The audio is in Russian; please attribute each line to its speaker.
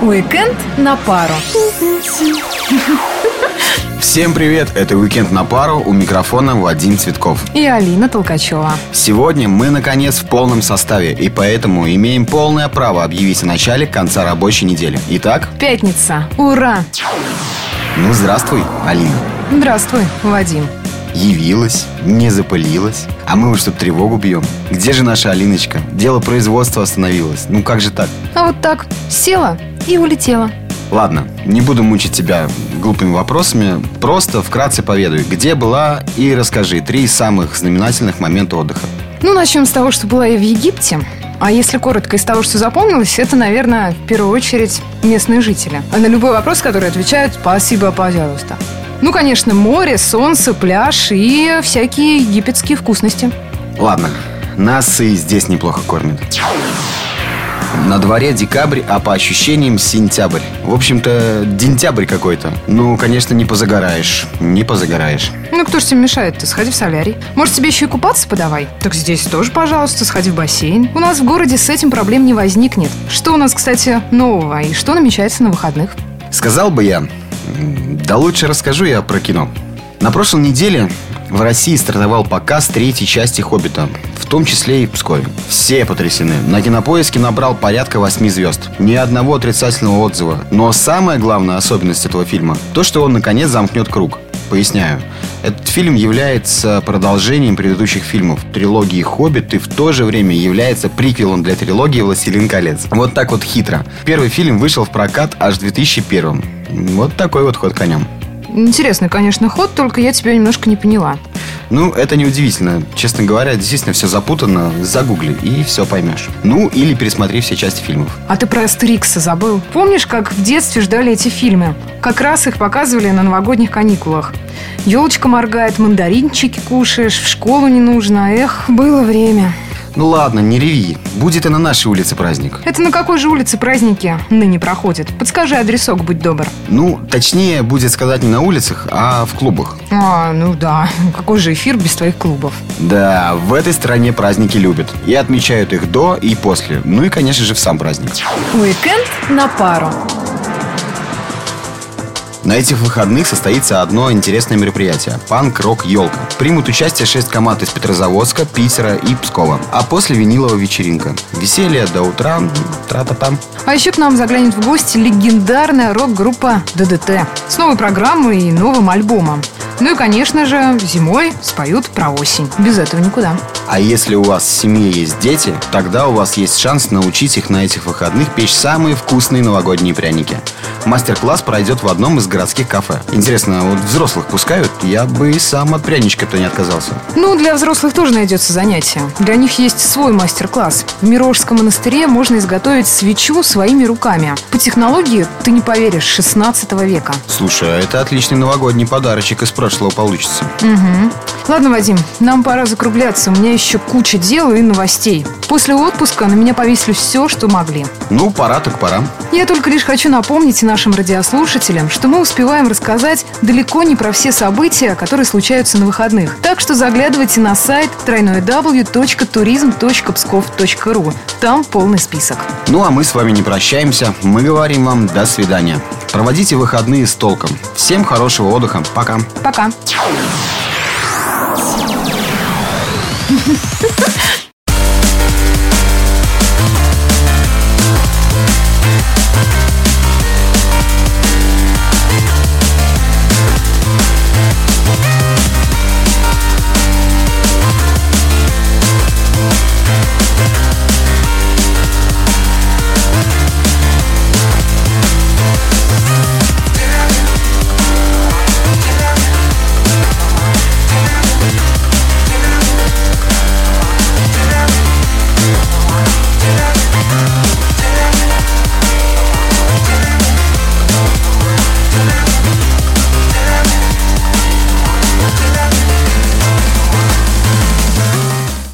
Speaker 1: Уикенд на пару.
Speaker 2: Всем привет! Это «Уикенд на пару» у микрофона Вадим Цветков.
Speaker 1: И Алина Толкачева.
Speaker 2: Сегодня мы, наконец, в полном составе, и поэтому имеем полное право объявить о начале конца рабочей недели. Итак,
Speaker 1: Пятница. Ура!
Speaker 2: ну здравствуй, Алина.
Speaker 1: Здравствуй, Вадим.
Speaker 2: Явилась, не запылилась. А мы уж тут тревогу бьем. Где же наша Алиночка? Дело производства остановилось. Ну как же так?
Speaker 1: А вот так села и улетела.
Speaker 2: Ладно, не буду мучить тебя глупыми вопросами. Просто вкратце поведаю, где была и расскажи три самых знаменательных момента отдыха.
Speaker 1: Ну, начнем с того, что была я в Египте. А если коротко из того, что запомнилось, это, наверное, в первую очередь местные жители. А на любой вопрос, который отвечают «спасибо, пожалуйста». Ну, конечно, море, солнце, пляж и всякие египетские вкусности.
Speaker 2: Ладно, нас и здесь неплохо кормят. На дворе декабрь, а по ощущениям сентябрь. В общем-то, дентябрь какой-то. Ну, конечно, не позагораешь. Не позагораешь.
Speaker 1: Ну, кто ж тебе мешает? Ты сходи в солярий. Может, тебе еще и купаться подавай? Так здесь тоже, пожалуйста, сходи в бассейн. У нас в городе с этим проблем не возникнет. Что у нас, кстати, нового и что намечается на выходных?
Speaker 2: Сказал бы я, да лучше расскажу я про кино. На прошлой неделе в России стартовал показ третьей части «Хоббита», в том числе и Пскове. Все потрясены. На кинопоиске набрал порядка 8 звезд. Ни одного отрицательного отзыва. Но самая главная особенность этого фильма – то, что он наконец замкнет круг. Поясняю. Этот фильм является продолжением предыдущих фильмов трилогии «Хоббит» и в то же время является приквелом для трилогии «Властелин колец». Вот так вот хитро. Первый фильм вышел в прокат аж в 2001 Вот такой вот ход конем.
Speaker 1: Интересный, конечно, ход, только я тебя немножко не поняла.
Speaker 2: Ну, это неудивительно. Честно говоря, действительно все запутано. Загугли, и все поймешь. Ну, или пересмотри все части фильмов.
Speaker 1: А ты про Астерикса забыл? Помнишь, как в детстве ждали эти фильмы? Как раз их показывали на новогодних каникулах. Елочка моргает, мандаринчики кушаешь, в школу не нужно. Эх, было время.
Speaker 2: Ну ладно, не реви. Будет и на нашей улице праздник.
Speaker 1: Это на какой же улице праздники ныне проходят? Подскажи адресок, будь добр.
Speaker 2: Ну, точнее, будет сказать не на улицах, а в клубах.
Speaker 1: А, ну да. Какой же эфир без твоих клубов?
Speaker 2: Да, в этой стране праздники любят. И отмечают их до и после. Ну и, конечно же, в сам праздник.
Speaker 1: Уикенд на пару.
Speaker 2: На этих выходных состоится одно интересное мероприятие – панк-рок «Елка». Примут участие шесть команд из Петрозаводска, Питера и Пскова. А после виниловая вечеринка. Веселье до утра, тра-та-там.
Speaker 1: А еще к нам заглянет в гости легендарная рок-группа ДДТ с новой программой и новым альбомом. Ну и, конечно же, зимой споют про осень. Без этого никуда.
Speaker 2: А если у вас в семье есть дети, тогда у вас есть шанс научить их на этих выходных печь самые вкусные новогодние пряники. Мастер-класс пройдет в одном из городских кафе. Интересно, вот взрослых пускают? Я бы и сам от пряничка-то не отказался.
Speaker 1: Ну, для взрослых тоже найдется занятие. Для них есть свой мастер-класс. В Мирожском монастыре можно изготовить свечу своими руками. По технологии, ты не поверишь, 16 века.
Speaker 2: Слушай, а это отличный новогодний подарочек из прошлого получится.
Speaker 1: Угу. Ладно, Вадим, нам пора закругляться. У меня еще куча дел и новостей. После отпуска на меня повесили все, что могли.
Speaker 2: Ну, пора так пора.
Speaker 1: Я только лишь хочу напомнить нашим радиослушателям, что мы успеваем рассказать далеко не про все события, которые случаются на выходных. Так что заглядывайте на сайт www.turism.pskov.ru. Там полный список.
Speaker 2: Ну, а мы с вами не прощаемся. Мы говорим вам до свидания. Проводите выходные с толком. Всем хорошего отдыха. Пока.
Speaker 1: Пока.